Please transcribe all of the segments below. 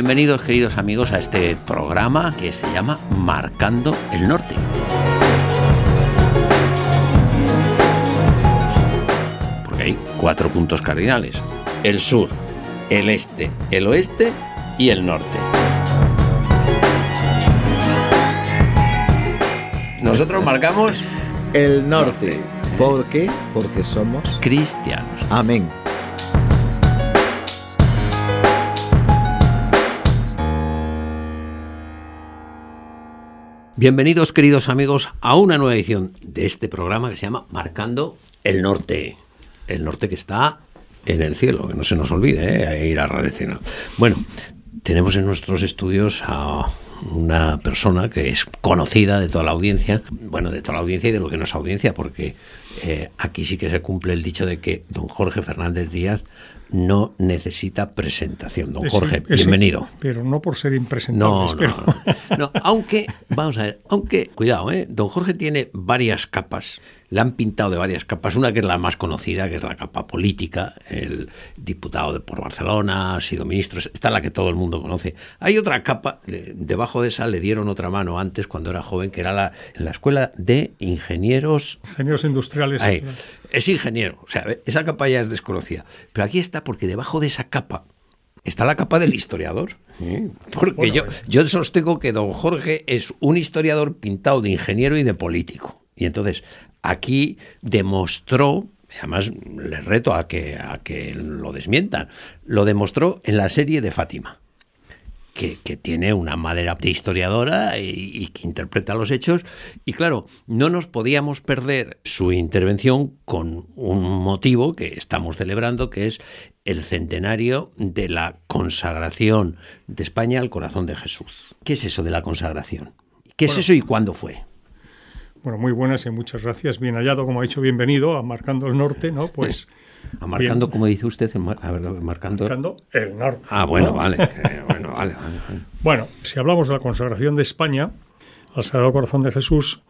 Bienvenidos queridos amigos a este programa que se llama Marcando el Norte. Porque hay cuatro puntos cardinales. El sur, el este, el oeste y el norte. Nosotros marcamos el norte. ¿Por qué? Porque somos cristianos. Amén. Bienvenidos queridos amigos a una nueva edición de este programa que se llama Marcando el Norte. El norte que está en el cielo, que no se nos olvide, ¿eh? ir a Radio Bueno, tenemos en nuestros estudios a una persona que es conocida de toda la audiencia, bueno, de toda la audiencia y de lo que no es audiencia, porque eh, aquí sí que se cumple el dicho de que don Jorge Fernández Díaz no necesita presentación. Don Jorge, bienvenido. pero no por ser impresentable. No, no, no, Aunque, vamos a ver, aunque, cuidado, ¿eh? don Jorge tiene varias capas la han pintado de varias capas. Una que es la más conocida, que es la capa política, el diputado de por Barcelona, ha sido ministro, está la que todo el mundo conoce. Hay otra capa, debajo de esa le dieron otra mano antes, cuando era joven, que era la, la Escuela de Ingenieros... Ingenieros Industriales. es ingeniero, o sea, esa capa ya es desconocida. Pero aquí está porque debajo de esa capa está la capa del historiador. Porque yo, yo sostengo que don Jorge es un historiador pintado de ingeniero y de político. Y entonces aquí demostró, además le reto a que, a que lo desmientan, lo demostró en la serie de Fátima. Que, tiene una madera de historiadora y, que interpreta los hechos. Y claro, no nos podíamos perder su intervención con un motivo que estamos celebrando, que es el centenario de la consagración de España al corazón de Jesús. ¿Qué es eso de la consagración? ¿Qué es eso y cuándo fue? Bueno, muy buenas y muchas gracias. Bien hallado, como ha dicho, bienvenido a Marcando el Norte, ¿no? Pues... A marcando, como dice usted, a ver, marcando... marcando... el norte. Ah, bueno, vale, bueno, vale, Bueno, si hablamos de la consagración de España al Sagrado Corazón de Jesús,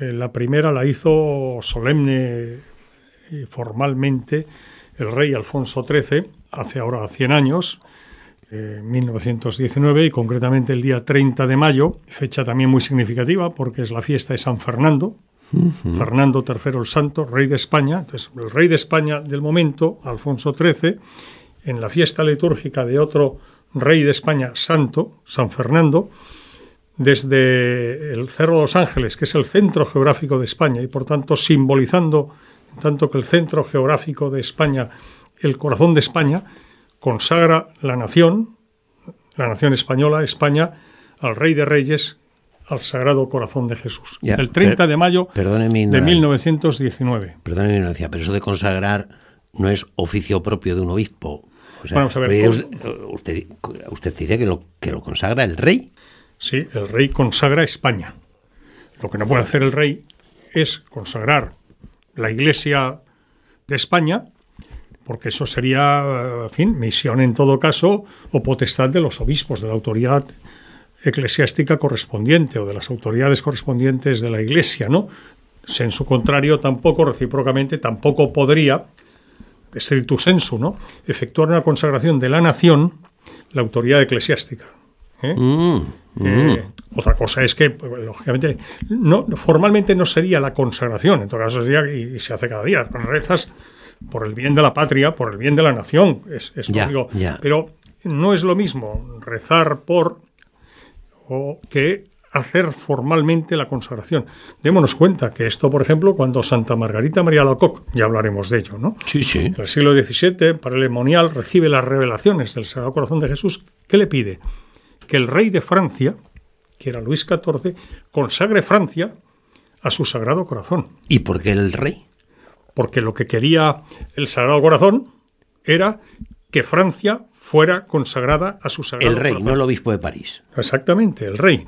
eh, la primera la hizo solemne y formalmente el rey Alfonso XIII, hace ahora 100 años, 1919 y concretamente el día 30 de mayo, fecha también muy significativa porque es la fiesta de San Fernando, Fernando III el Santo, rey de España, entonces el rey de España del momento, Alfonso XIII, en la fiesta litúrgica de otro rey de España santo, San Fernando, desde el Cerro de los Ángeles, que es el centro geográfico de España y por tanto simbolizando, tanto que el centro geográfico de España, el corazón de España, consagra la nación, la nación española, España, al Rey de Reyes, al Sagrado Corazón de Jesús. el 30 de mayo de 1919. Perdóneme mi ignorancia, pero eso de consagrar no es oficio propio de un obispo. Vamos a ver, usted, usted, dice que lo, que lo consagra el rey. Sí, el rey consagra España. Lo que no puede hacer el rey es consagrar la Iglesia de España porque eso sería, en fin, misión en todo caso o potestad de los obispos, de la autoridad eclesiástica correspondiente o de las autoridades correspondientes de la Iglesia, ¿no? En su contrario, tampoco, recíprocamente, tampoco podría, stricto sensu, ¿no?, efectuar una consagración de la nación la autoridad eclesiástica. ¿eh? Mm, eh, mm. otra cosa es que, pues, lógicamente, no, formalmente no sería la consagración, en todo caso sería, y, se hace cada día, rezas por el bien de la patria, por el bien de la nación, es, es Pero no es lo mismo rezar por o que hacer formalmente la consagración. Démonos cuenta que esto, por ejemplo, cuando Santa Margarita María Lacoc, ya hablaremos de ello, ¿no? Sí, sí. En el siglo XVII, para el lemonial, recibe las revelaciones del Sagrado Corazón de Jesús. ¿Qué le pide? Que el rey de Francia, que era Luis XIV, consagre Francia a su Sagrado Corazón. ¿Y por qué el rey? Porque lo que quería el Sagrado Corazón era que Francia fuera consagrada a su Sagrado El rey, no el obispo de París. Exactamente, el rey.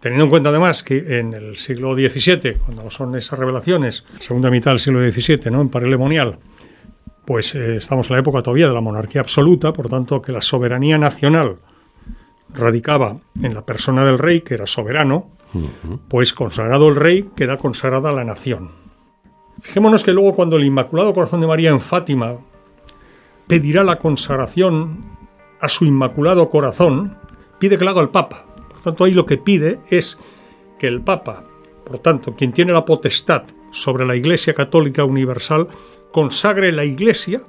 Teniendo en cuenta además que en el siglo XVII, cuando son esas revelaciones, segunda mitad del siglo XVII, ¿no? en Parelemonial, pues eh, estamos en la época todavía de la monarquía absoluta, por tanto que la soberanía nacional radicaba en la persona del rey, que era soberano, pues consagrado el rey, queda consagrada la nación. Fijémonos que luego cuando el Inmaculado Corazón de María en Fátima pedirá la consagración a su inmaculado corazón, pide que lo haga el Papa. Por tanto, ahí lo que pide es que el Papa, por tanto, quien tiene la potestad sobre la Iglesia Católica Universal, consagre la Iglesia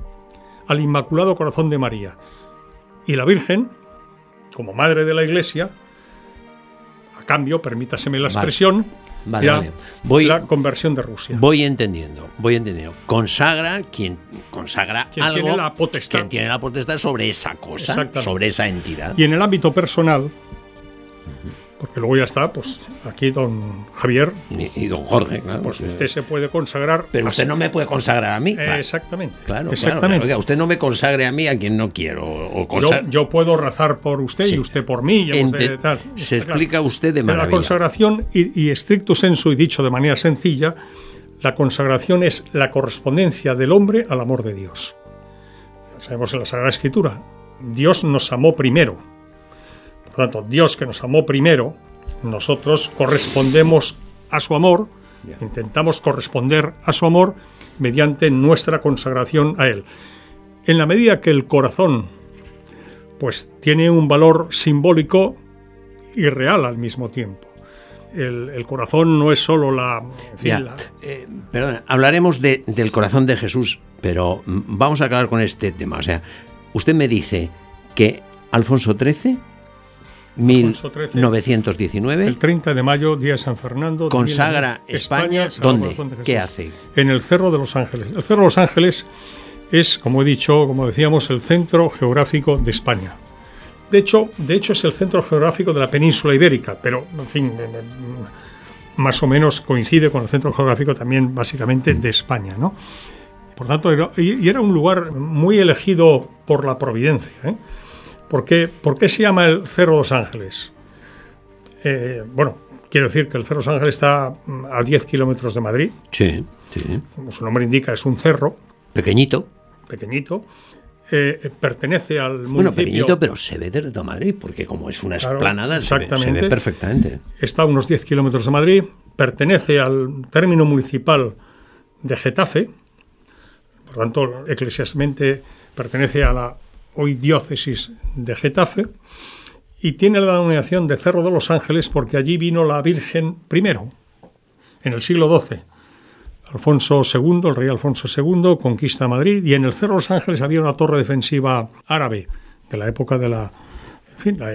al Inmaculado Corazón de María. Y la Virgen, como madre de la Iglesia, cambio, permítaseme la expresión, Vale, vale. Voy- la conversión de Rusia. Voy entendiendo, voy entendiendo. Consagra quien consagra Quien algo. tiene la potestad. Quien tiene la potestad sobre esa cosa, sobre esa entidad. Y en el ámbito personal, porque luego ya está, pues aquí don Javier, Y, y don Jorge, claro. pues usted se puede consagrar. Pero usted no me puede consagrar a mí. Eh, Exactamente. claro, exactamente. claro. Oiga, usted no me consagre a mí a quien no quiero. O Yo, puedo rezar por usted Sí. y usted por mí. y tal. se explica usted de Pero la maravilla. consagración, y, y estricto sensu y dicho de manera sencilla, la consagración es la correspondencia del hombre al amor de Dios. Sabemos en la Sagrada Escritura, Dios nos amó primero. Por tanto, Dios que nos amó primero, nosotros correspondemos a su amor, intentamos corresponder a su amor mediante nuestra consagración a Él. En la medida que el corazón pues tiene un valor simbólico y real al mismo tiempo. El, el corazón no es solo la, en fin, Ya, la- eh, perdona, hablaremos de- del corazón de Jesús, pero mm, vamos a acabar con este tema. O sea, usted me dice que Alfonso XIII, 1919, el 30 de mayo, día de San Fernando. consagra 1900, España. Sagrado ¿Dónde? ¿Qué hace? En el Cerro de los Ángeles. El Cerro de los Ángeles es, como he dicho, como decíamos, el centro geográfico de España. De hecho, de hecho es el centro geográfico de la península ibérica, pero, en fin, eh, eh, más o menos coincide con el centro geográfico también, básicamente, de España, ¿no? Por tanto, era, y y era un lugar muy elegido por la providencia. ¿eh? ¿Por, qué, por qué se llama el Cerro de los Ángeles? Eh, bueno, quiero decir que el Cerro de los Ángeles está mm, a 10 kilómetros de Madrid, Sí, sí. como su nombre indica, es un cerro Pequeñito. pequeñito. eh, eh, pertenece al municipio. Bueno, pequeñito, pero se ve desde Madrid, porque como es una Claro, esplanada, se ve, se exactamente. ve perfectamente. Está a unos 10 kilómetros de Madrid. Pertenece al término municipal de Getafe. Por tanto, eclesiásticamente pertenece a la hoy diócesis de Getafe. Y tiene la denominación de Cerro de los Ángeles porque allí vino la Virgen primero, en el siglo XII. Alfonso II, el rey Alfonso II, conquista Madrid y en el Cerro de los Ángeles había una torre defensiva árabe de la época de la,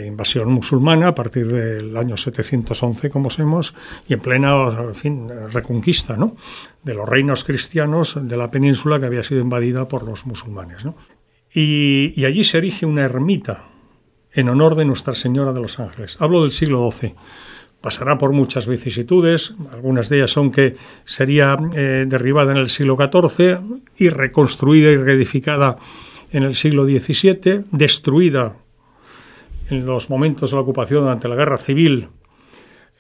invasión musulmana a partir del año 711, como sabemos, y en plena reconquista ¿no? de los reinos cristianos de la península que había sido invadida por los musulmanes. ¿no? Y, y allí se erige una ermita en honor de Nuestra Señora de los Ángeles. Hablo del siglo XII pasará por muchas vicisitudes, algunas de ellas son que sería eh, derribada en el siglo XIV y reconstruida y reedificada en el siglo XVII, destruida en los momentos de la ocupación durante la guerra civil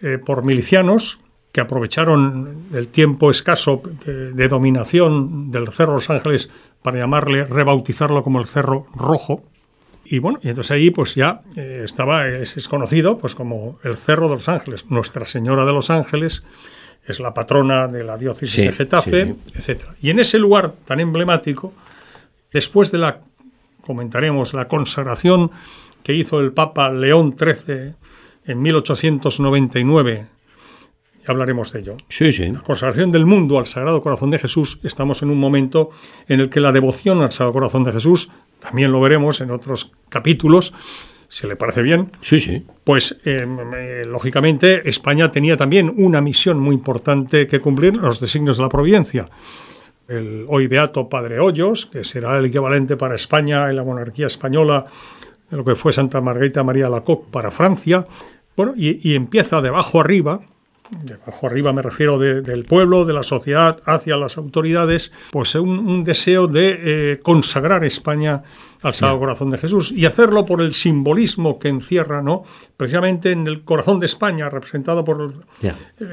eh, por milicianos que aprovecharon el tiempo escaso eh, de dominación del Cerro los Ángeles para llamarle, rebautizarlo como el Cerro Rojo, y bueno, y entonces ahí pues ya eh, estaba, es, es conocido pues como el Cerro de los Ángeles. Nuestra Señora de los Ángeles es la patrona de la diócesis Sí, de Getafe, sí, etcétera. Y en ese lugar tan emblemático, después de la, comentaremos, la consagración que hizo el Papa León XIII en 1899, ya hablaremos de ello, Sí, sí. la consagración del mundo al Sagrado Corazón de Jesús, estamos en un momento en el que la devoción al Sagrado Corazón de Jesús, también lo veremos en otros capítulos, si le parece bien, Sí, sí. pues eh, eh, lógicamente España tenía también una misión muy importante que cumplir, los designios de la providencia. El hoy beato Padre Hoyos, que será el equivalente para España en la monarquía española de lo que fue Santa Margarita María Lacoque para Francia, bueno, y, y empieza de abajo arriba, de abajo arriba me refiero de- del pueblo, de la sociedad, hacia las autoridades, pues un, un deseo de eh, consagrar España al Sagrado Corazón de Jesús y hacerlo por el simbolismo que encierra, ¿no? Precisamente en el corazón de España, representado por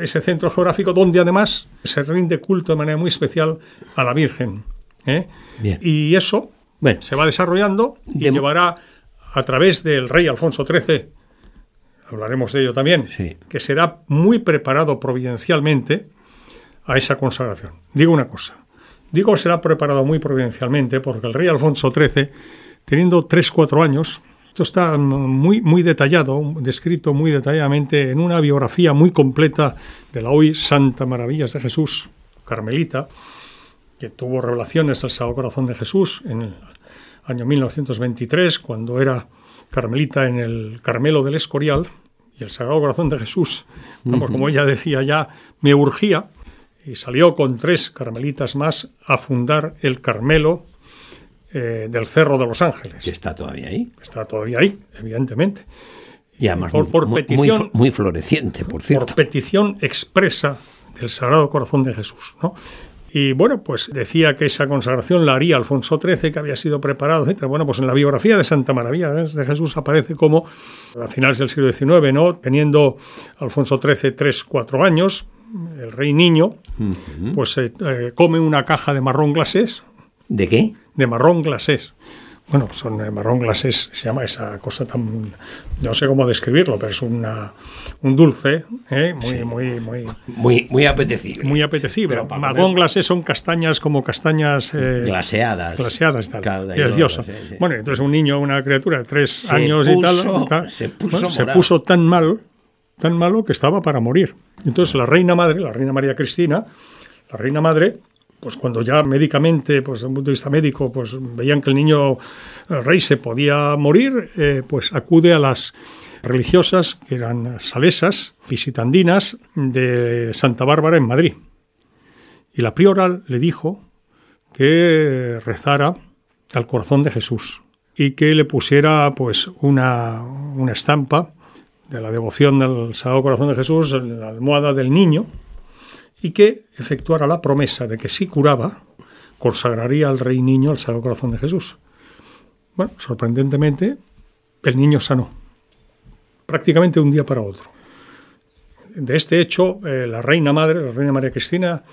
ese centro geográfico donde además se rinde culto de manera muy especial a la Virgen. ¿eh? Bien. Y eso Bueno. se va desarrollando y De- llevará a través del rey Alfonso XIII, hablaremos de ello también, Sí. que será muy preparado providencialmente a esa consagración. Digo una cosa, digo será preparado muy providencialmente porque el rey Alfonso XIII, teniendo 3-4 años, Esto está muy, muy detallado, descrito muy detalladamente en una biografía muy completa de la hoy Santa Maravillas de Jesús, Carmelita, que tuvo revelaciones al Sagrado Corazón de Jesús en el año 1923, cuando era Carmelita en el Carmelo del Escorial, y el Sagrado Corazón de Jesús, vamos, como ella decía ya, me urgía, y salió con tres carmelitas más a fundar el Carmelo eh, del Cerro de los Ángeles. Que está todavía ahí. Está todavía ahí, evidentemente. Y además por, por muy, petición, muy, muy floreciente, por cierto. Por petición expresa del Sagrado Corazón de Jesús. ¿no? Y bueno, pues decía que esa consagración la haría Alfonso XIII, que había sido preparado, etc. Bueno, pues en la biografía de Santa María de Jesús aparece como a finales del siglo XIX, ¿no? Teniendo Alfonso XIII tres, cuatro años, el rey niño, uh -huh. pues eh, eh, come una caja de marrón glasés. ¿De qué? De marrón glasés. Bueno, son eh, marrón glasés, se llama esa cosa tan. No sé cómo describirlo, pero es una, un dulce ¿eh? muy, sí. muy, muy, muy. Muy apetecible. Muy apetecible. Pero marrón glasés son castañas como castañas. Eh, glaseadas. Glaseadas tal. Claro, Delicioso. Sí, sí. Bueno, entonces un niño, una criatura de tres se años puso, y tal. tal se, puso, bueno, se puso tan mal, tan malo que estaba para morir. Entonces la reina madre, la reina María Cristina, la reina madre, pues cuando ya médicamente, pues desde un punto de vista médico, pues veían que el niño el rey se podía morir, eh, pues acude a las religiosas, que eran salesas, visitandinas, de Santa Bárbara en Madrid. Y la priora le dijo que rezara al corazón de Jesús y que le pusiera pues una, una estampa de la devoción del Sagrado Corazón de Jesús en la almohada del niño, y que efectuara la promesa de que si curaba, consagraría al rey niño al Sagrado Corazón de Jesús. Bueno, sorprendentemente, el niño sanó, prácticamente un día para otro. De este hecho, eh, la reina madre, la reina María Cristina,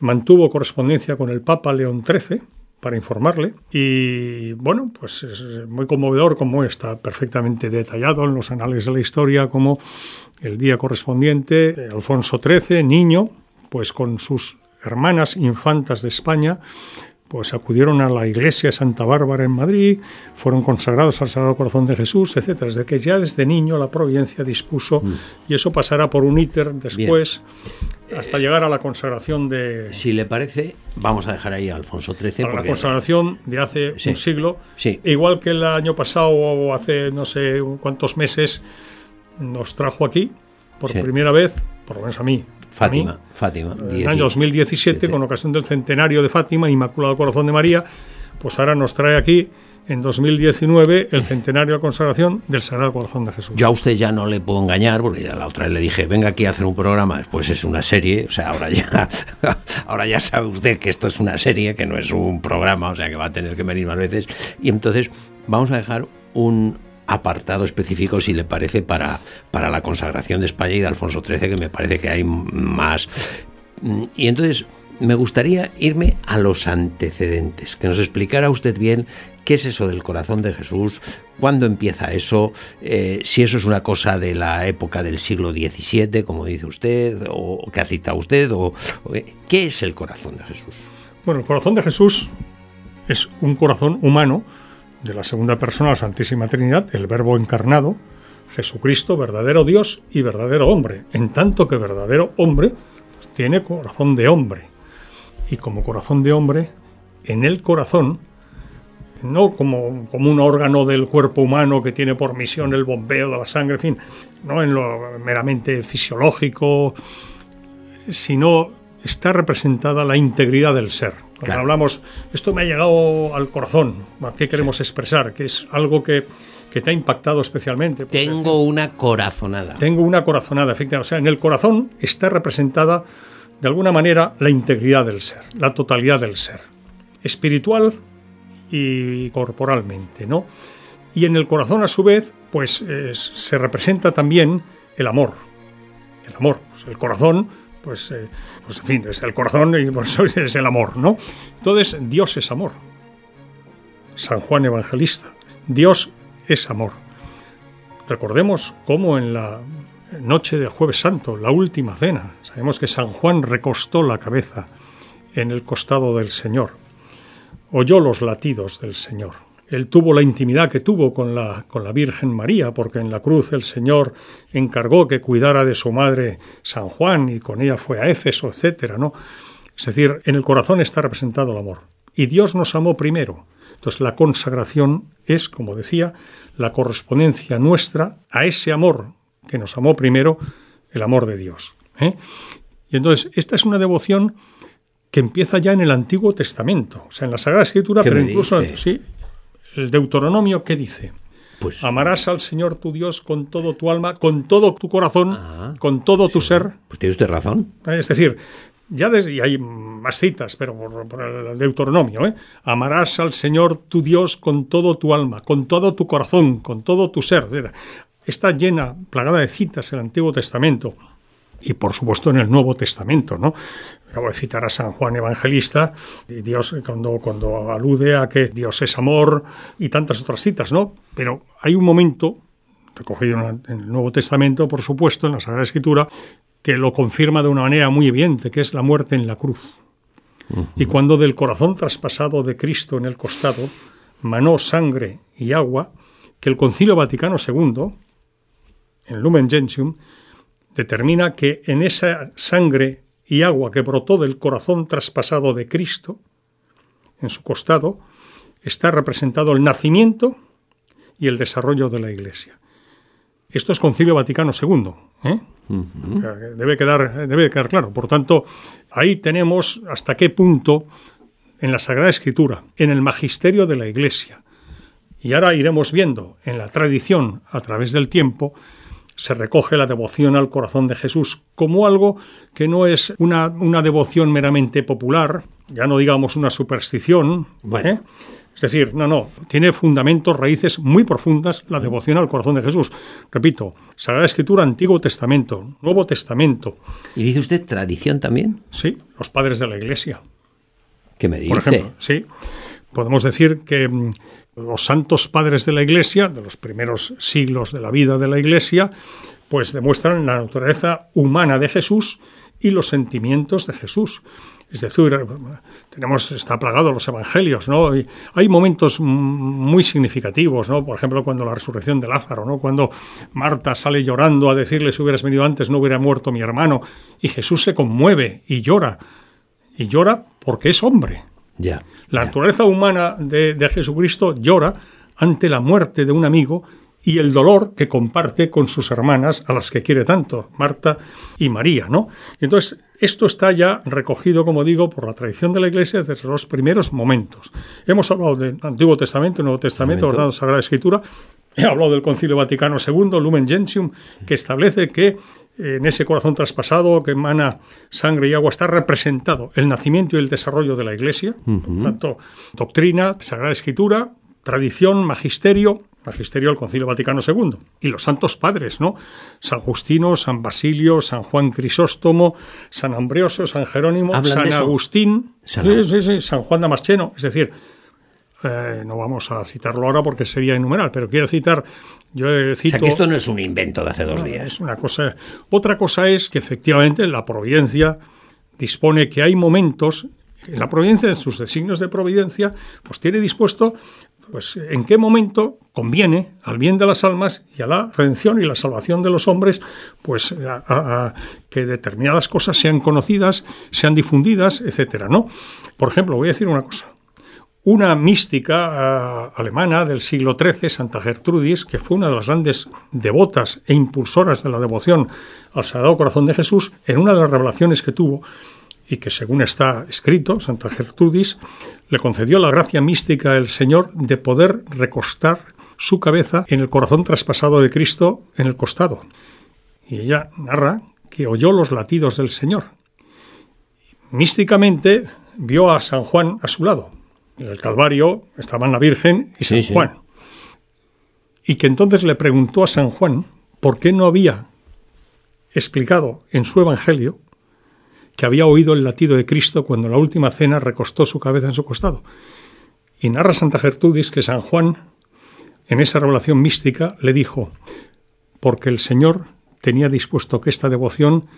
mantuvo correspondencia con el Papa León XIII para informarle y bueno, pues es muy conmovedor como está perfectamente detallado en los anales de la historia como el día correspondiente, Alfonso XIII, niño, pues con sus hermanas infantas de España, pues acudieron a la iglesia de Santa Bárbara en Madrid, fueron consagrados al Sagrado Corazón de Jesús, etcétera. Desde que ya desde niño la providencia dispuso, mm. y eso pasará por un íter después, Bien. hasta eh, llegar a la consagración de... Si le parece, vamos a dejar ahí a Alfonso XIII. A la consagración de hace sí, un siglo, sí. igual que el año pasado o hace no sé cuántos meses, nos trajo aquí, por sí. primera vez, por lo menos a mí, Fátima, Fátima. En el año 2017, con ocasión del centenario de Fátima, Inmaculado Corazón de María, pues ahora nos trae aquí en 2019 el centenario de consagración del Sagrado Corazón de Jesús. Yo a usted ya no le puedo engañar, porque ya la otra vez le dije, venga aquí a hacer un programa, después es una serie, o sea, ahora ya, ahora ya sabe usted que esto es una serie, que no es un programa, o sea, que va a tener que venir más veces. Y entonces vamos a dejar un apartado específico, si le parece, para, para la consagración de España y de Alfonso XIII, que me parece que hay más. Y entonces me gustaría irme a los antecedentes, que nos explicara usted bien qué es eso del corazón de Jesús, cuándo empieza eso, eh, si eso es una cosa de la época del siglo XVII, como dice usted, o que ha citado usted, o, o qué es el corazón de Jesús. Bueno, el corazón de Jesús es un corazón humano de la segunda persona la Santísima Trinidad, el Verbo encarnado, Jesucristo, verdadero Dios y verdadero hombre, en tanto que verdadero hombre tiene corazón de hombre. Y como corazón de hombre, en el corazón, no como, como un órgano del cuerpo humano que tiene por misión el bombeo de la sangre, en fin, no en lo meramente fisiológico, sino está representada la integridad del ser. Cuando claro. hablamos, esto me ha llegado al corazón, ¿qué queremos sí. expresar? Que es algo que, que te ha impactado especialmente. Tengo una corazonada. Tengo una corazonada, efectivamente. O sea, en el corazón está representada, de alguna manera, la integridad del ser, la totalidad del ser, espiritual y corporalmente, ¿no? Y en el corazón, a su vez, pues es, se representa también el amor. El amor. Pues el corazón pues, eh, pues en fin, es el corazón y por eso es el amor, ¿no? Entonces, Dios es amor. San Juan Evangelista. Dios es amor. Recordemos cómo en la noche de Jueves Santo, la última cena, sabemos que San Juan recostó la cabeza en el costado del Señor, oyó los latidos del Señor. Él tuvo la intimidad que tuvo con la, con la Virgen María, porque en la cruz el Señor encargó que cuidara de su madre San Juan y con ella fue a Éfeso, etcétera, ¿no? Es decir, en el corazón está representado el amor. Y Dios nos amó primero. Entonces la consagración es, como decía, la correspondencia nuestra a ese amor que nos amó primero, el amor de Dios. ¿eh? Y entonces esta es una devoción que empieza ya en el Antiguo Testamento, o sea, en la Sagrada Escritura, pero incluso sí, el Deuteronomio, ¿qué dice? Pues, Amarás al Señor tu Dios con todo tu alma, con todo tu corazón, ah, con todo tu ser. Pues tiene usted razón. Es decir, ya desde, y hay más citas, pero por, el Deuteronomio, ¿eh? amarás al Señor tu Dios con todo tu alma, con todo tu corazón, con todo tu ser. Está llena, plagada de citas el Antiguo Testamento y por supuesto en el Nuevo Testamento, ¿no? Acabo de citar a San Juan Evangelista, y Dios cuando, cuando alude a que Dios es amor y tantas otras citas, ¿no? Pero hay un momento, recogido en el Nuevo Testamento, por supuesto, en la Sagrada Escritura, que lo confirma de una manera muy evidente, que es la muerte en la cruz. Y cuando del corazón traspasado de Cristo en el costado manó sangre y agua, que el Concilio Vaticano II, en Lumen Gentium, determina que en esa sangre y agua que brotó del corazón traspasado de Cristo, en su costado, está representado el nacimiento y el desarrollo de la Iglesia. Esto es Concilio Vaticano II. ¿eh? debe, quedar, debe quedar claro. Por tanto, ahí tenemos hasta qué punto en la Sagrada Escritura, en el magisterio de la Iglesia, y ahora iremos viendo en la tradición a través del tiempo, se recoge la devoción al corazón de Jesús como algo que no es una, una devoción meramente popular, ya no digamos una superstición, ¿eh? Es decir, no, no, tiene fundamentos, raíces muy profundas la devoción al corazón de Jesús. Repito, Sagrada Escritura, Antiguo Testamento, Nuevo Testamento. ¿Y dice usted tradición también? Sí, los padres de la Iglesia. ¿Qué me dice? Por ejemplo, sí. Podemos decir que mm, los santos padres de la Iglesia, de los primeros siglos de la vida de la Iglesia, pues demuestran la naturaleza humana de Jesús y los sentimientos de Jesús. Es decir, tenemos, está plagado los evangelios, ¿no? Hay momentos muy significativos, ¿no? Por ejemplo, cuando la resurrección de Lázaro, ¿no? Cuando Marta sale llorando a decirle si hubieras venido antes no hubiera muerto mi hermano. Y Jesús se conmueve y llora. Y llora porque es hombre. Ya. La naturaleza humana de, de Jesucristo llora ante la muerte de un amigo y el dolor que comparte con sus hermanas, a las que quiere tanto, Marta y María, ¿no? entonces, esto está ya recogido, como digo, por la tradición de la Iglesia desde los primeros momentos. Hemos hablado del Antiguo Testamento, Nuevo Testamento, ordenado Sagrada Escritura, he hablado del Concilio Vaticano II, Lumen Gentium, que establece que en ese corazón traspasado que emana sangre y agua está representado el nacimiento y el desarrollo de la Iglesia, tanto doctrina, Sagrada Escritura, tradición, magisterio, magisterio del Concilio Vaticano II, y los santos padres, ¿no? San Justino, San Basilio, San Juan Crisóstomo, San Ambroso, San Jerónimo, San Agustín, San... San Juan Damasceno, es decir, eh, no vamos a citarlo ahora porque sería innumerable, pero quiero citar, yo cito... O sea, que esto no es un invento de hace dos días. Es una cosa. Otra cosa es que efectivamente la providencia dispone que hay momentos la providencia, en sus designios de providencia, pues tiene dispuesto pues en qué momento conviene al bien de las almas y a la redención y la salvación de los hombres, pues a, que determinadas cosas sean conocidas, sean difundidas, etcétera, ¿no? Por ejemplo, voy a decir una cosa. Una mística alemana del siglo XIII, Santa Gertrudis, que fue una de las grandes devotas e impulsoras de la devoción al Sagrado Corazón de Jesús, en una de las revelaciones que tuvo, y que según está escrito, Santa Gertrudis le concedió la gracia mística al Señor de poder recostar su cabeza en el corazón traspasado de Cristo en el costado. Y ella narra que oyó los latidos del Señor. Místicamente vio a San Juan a su lado. En el Calvario estaban la Virgen y San Juan. Y que entonces le preguntó a San Juan por qué no había explicado en su Evangelio que había oído el latido de Cristo cuando la última cena recostó su cabeza en su costado. Y narra Santa Gertrudis que San Juan, en esa revelación mística, le dijo, porque el Señor tenía dispuesto que esta devoción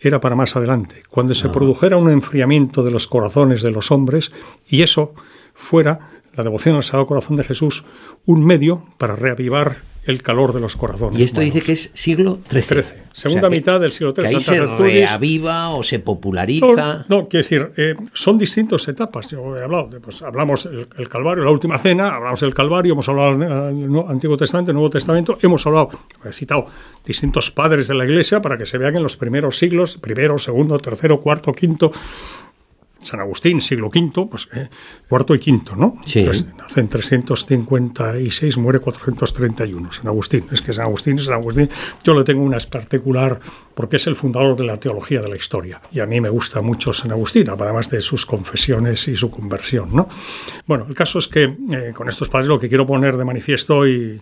era para más adelante, cuando se ah. produjera un enfriamiento de los corazones de los hombres y eso fuera la devoción al Sagrado Corazón de Jesús un medio para reavivar el calor de los corazones. Y esto dice que es siglo XIII. XIII. Segunda O sea, que- mitad del siglo Que XIII. ahí se reaviva o se populariza. No, no, quiero decir, eh, son distintas etapas. Yo he hablado, de, pues hablamos el, el Calvario, la última cena, hablamos del Calvario, hemos hablado del Antiguo Testamento, Nuevo Testamento, hemos hablado, he citado distintos padres de la Iglesia para que se vean en los primeros siglos, primero, segundo, tercero, cuarto, quinto. San Agustín, siglo V, pues eh, cuarto y quinto, ¿no? Sí. Pues, nace en 356, muere 431. San Agustín, es que San Agustín San Agustín. Yo le tengo una particular porque es el fundador de la teología de la historia. Y a mí me gusta mucho San Agustín, además de sus confesiones y su conversión, ¿no? Bueno, el caso es que eh, con estos padres lo que quiero poner de manifiesto y,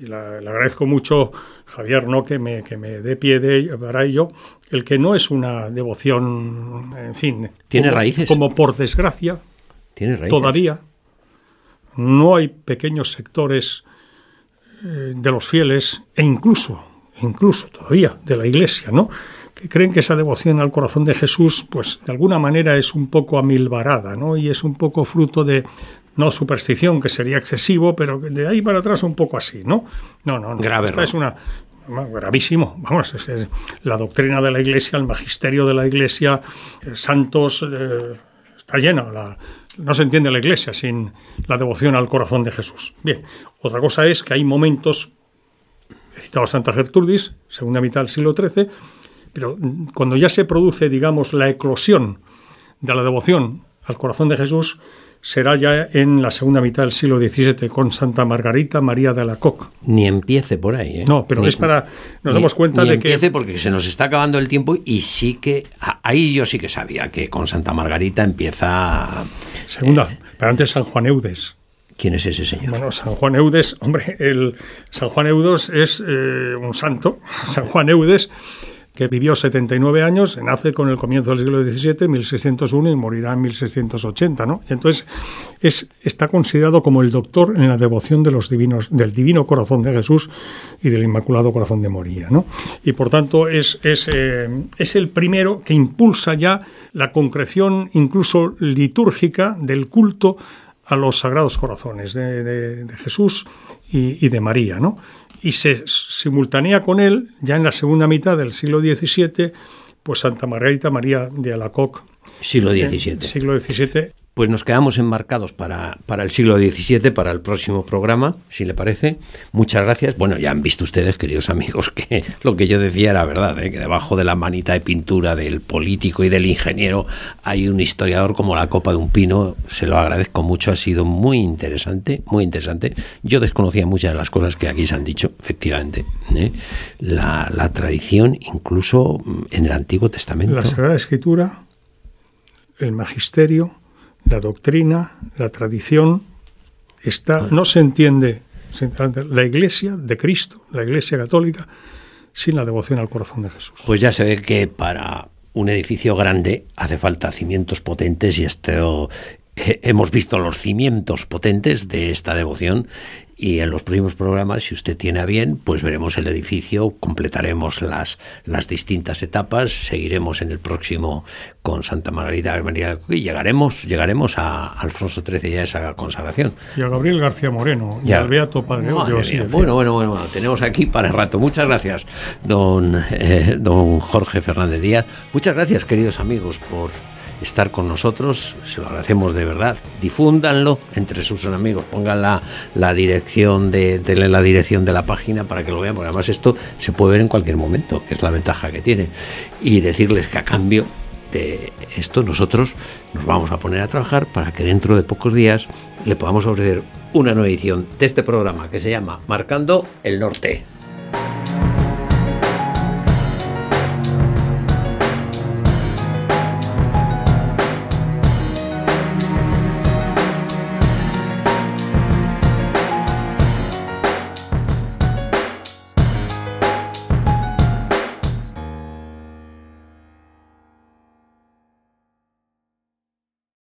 y la- le agradezco mucho, Javier, ¿no? que, me, que me dé pie de, para ello, el que no es una devoción, en fin, Tiene como- raíces. Como por desgracia, Tiene raíces. todavía no hay pequeños sectores eh, de los fieles e incluso, incluso todavía de la Iglesia, ¿no? que creen que esa devoción al corazón de Jesús, pues de alguna manera es un poco amilbarada, ¿no? Y es un poco fruto de no superstición, que sería excesivo, pero de ahí para atrás un poco así, ¿no? No, no, no. Grave Esta es una gravísimo. Vamos, es, es la doctrina de la Iglesia, el magisterio de la Iglesia, eh, santos, eh, está llena. La, no se entiende la Iglesia sin la devoción al corazón de Jesús. Bien, otra cosa es que hay momentos, he citado a Santa Gertrudis, segunda mitad del siglo XIII, pero cuando ya se produce, digamos, la eclosión de la devoción al corazón de Jesús, será ya en la segunda mitad del siglo XVII con Santa Margarita María de Alacoque. Ni empiece por ahí. ¿eh? No, pero Ni- es para. Nos ni- damos cuenta ni de que. empiece porque se nos está acabando el tiempo y sí que. Ahí yo sí que sabía que con Santa Margarita empieza. Segunda, pero antes San Juan Eudes. ¿Quién es ese señor? Bueno, San Juan Eudes, hombre, el San Juan Eudes es eh, un santo, San Juan Eudes, que vivió 79 años, nace con el comienzo del siglo XVII, 1601, y morirá en 1680, ¿no? Y entonces es, está considerado como el doctor en la devoción del divino corazón de Jesús y del Inmaculado Corazón de María, ¿no? Y por tanto es, es, eh, es el primero que impulsa ya la concreción incluso litúrgica del culto a los sagrados corazones de, de- de Jesús y, y de María, ¿no? Y se simultánea con él, ya en la segunda mitad del siglo XVII, pues Santa Margarita María de Alacoque, Siglo XVII. siglo XVII, Pues nos quedamos enmarcados para, para el siglo XVII, para el próximo programa, si le parece. Muchas gracias. Bueno, ya han visto ustedes, queridos amigos, que lo que yo decía era verdad, ¿eh? que debajo de la manita de pintura del político y del ingeniero hay un historiador como la copa de un pino. Se lo agradezco mucho, ha sido muy interesante, muy interesante. Yo desconocía muchas de las cosas que aquí se han dicho, efectivamente. ¿eh? La, la tradición, incluso mm, en el Antiguo Testamento. la Sagrada Escritura, el magisterio, la doctrina, la tradición, está, no se entiende se entiende la Iglesia de Cristo, la Iglesia católica, sin la devoción al corazón de Jesús. Pues ya se ve que para un edificio grande hace falta cimientos potentes y esto eh, hemos visto los cimientos potentes de esta devoción y en los próximos programas, si usted tiene a bien, pues veremos el edificio, completaremos las, las distintas etapas, seguiremos en el próximo con Santa Margarita María y llegaremos, llegaremos a Alfonso XIII y a esa consagración. Y a Gabriel García Moreno, y al Beato Padre Olio. Bueno, bueno, bueno, bueno, tenemos aquí para el rato. Muchas gracias, don, eh, don Jorge Fernández Díaz. Muchas gracias, queridos amigos, por estar con nosotros. Se lo agradecemos de verdad. Difúndanlo entre sus amigos. Pongan la, la dirección de, denle la dirección de la página para que lo vean, porque además esto se puede ver en cualquier momento, que es la ventaja que tiene. Y decirles que a cambio de esto nosotros nos vamos a poner a trabajar para que dentro de pocos días le podamos ofrecer una nueva edición de este programa que se llama Marcando el Norte.